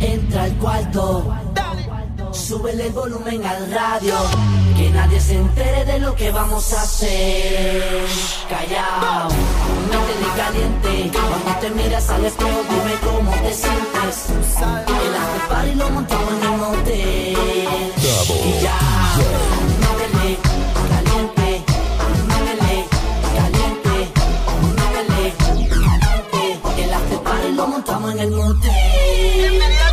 Entra al cuarto, Dale. súbele el volumen al radio. Que nadie se entere de lo que vamos a hacer. Callao, métele caliente. Cuando te miras al espejo, dime cómo te sientes. El after y lo montamos en el monte. Y ya, métele caliente. Métele caliente. Métele caliente. El after party lo montamos en el motel.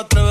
otra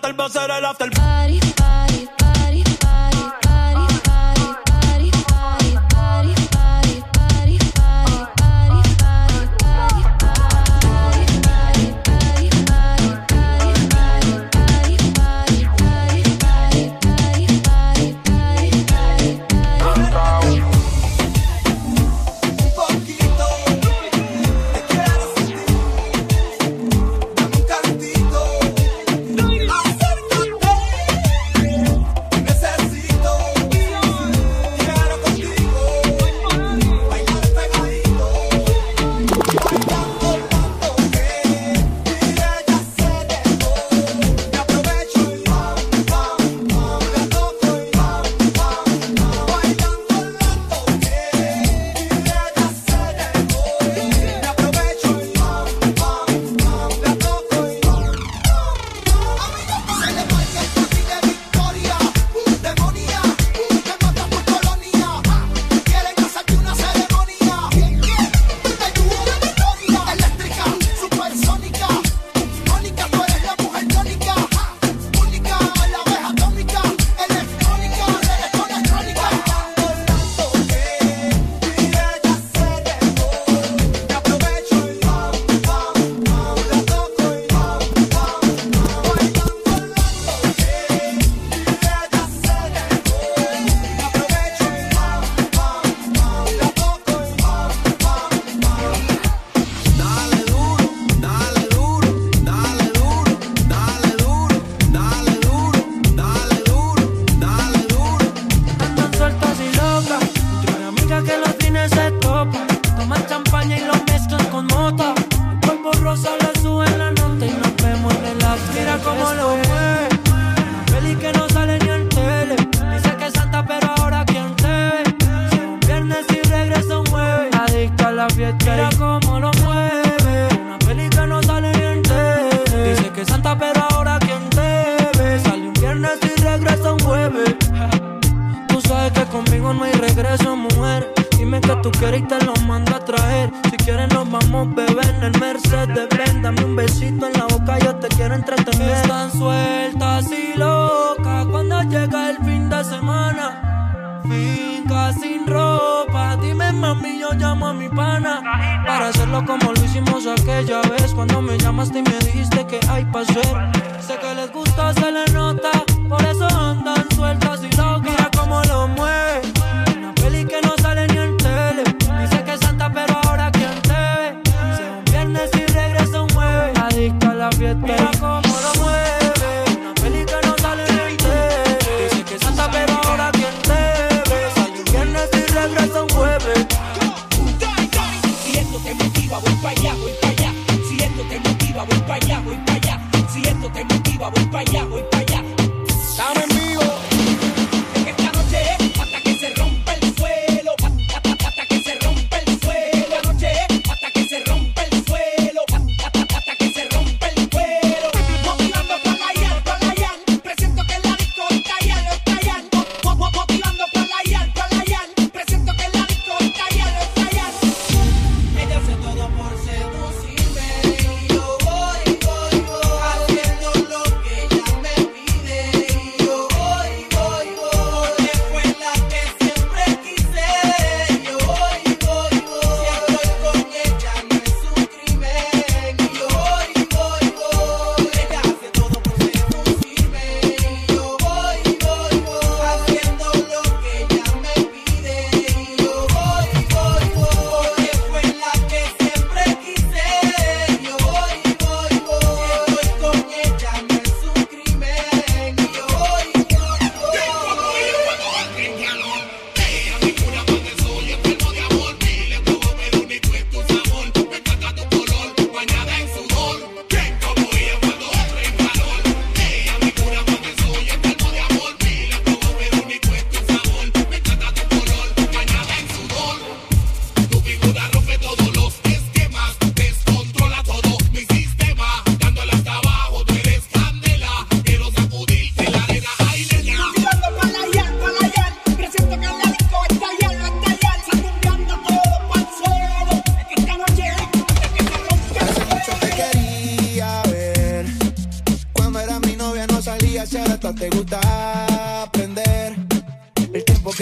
tal va a el after party, party. Feliz que no sale ni en tele. Dice que Santa, pero ahora quién te sale viernes y regresa un jueves. Adicta a la fiesta como lo mueve. una Feliz que no sale ni en tele. Dice que Santa, pero ahora quién te ve. Salió un viernes y regresa un jueves. Tú sabes que conmigo no hay regreso, mujer. Dime que tú queriste los mando a traer quieres nos vamos, a beber en el Mercedes Ven, dame un besito en la boca, yo te quiero entretener. Están sueltas y locas cuando llega el fin de semana. Finca sin ropa, dime mami, yo llamo a mi pana. Para hacerlo como lo hicimos aquella vez Cuando me llamaste y me dijiste que hay pa' hacer. Sé que les gusta, se le nota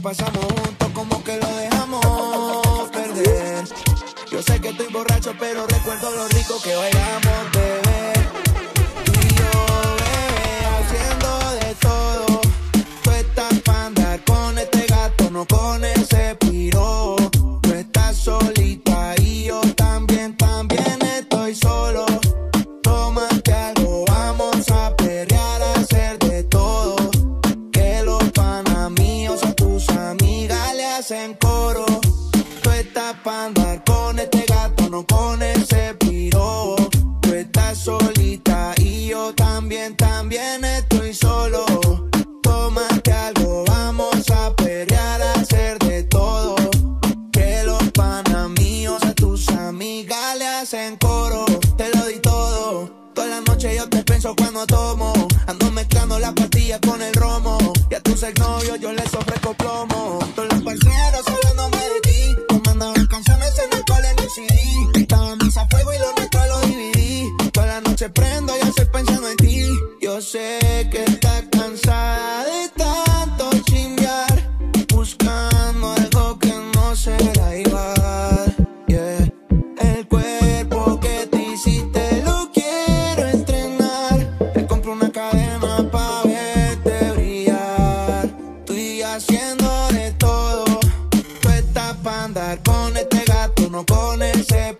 pasamos juntos como que lo dejamos perder. Yo sé que estoy borracho, pero recuerdo lo rico que bailamos, bebé. hacen coro. Tú estás pa' andar con este gato, no con ese piro. Tú estás solita y yo también, también estoy solo. Tómate algo, vamos a pelear, a hacer de todo. Que los panamíos a tus amigas le hacen coro. Te lo di todo. Toda la noche yo te pienso cuando tomo. Ando mezclando las pastillas con el romo. Y a tus exnovios yo les ofrezco plomo. de todo. Tú estás para andar con este gato, no con ese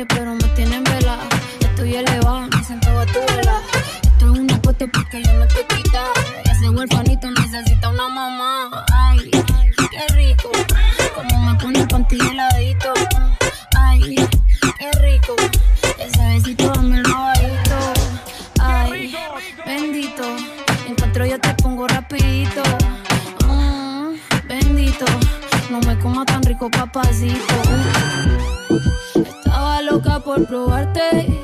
nadie, pero por probarte,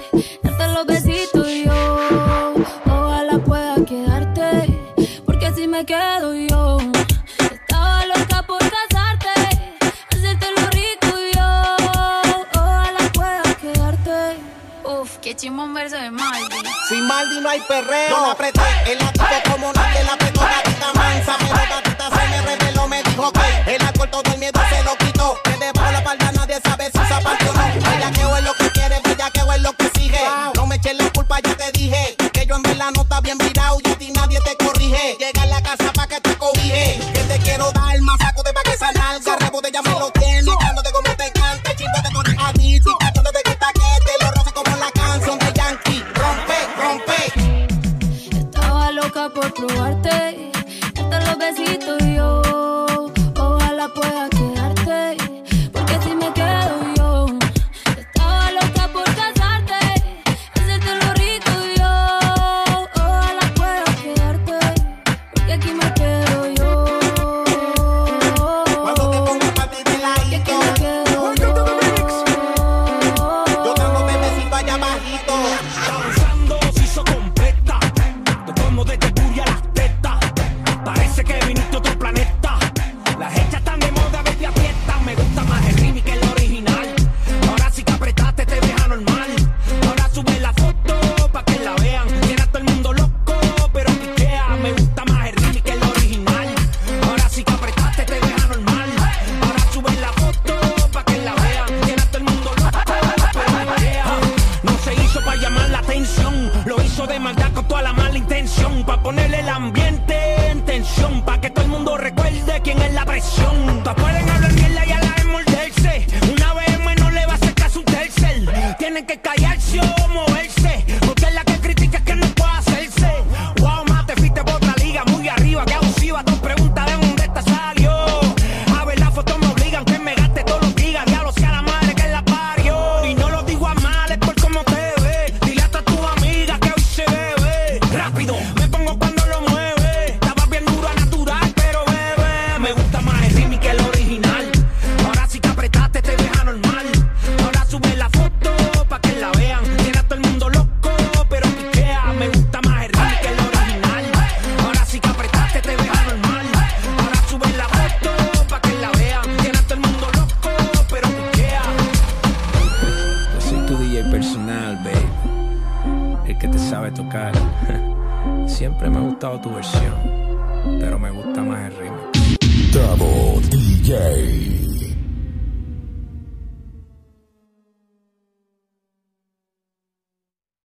sube la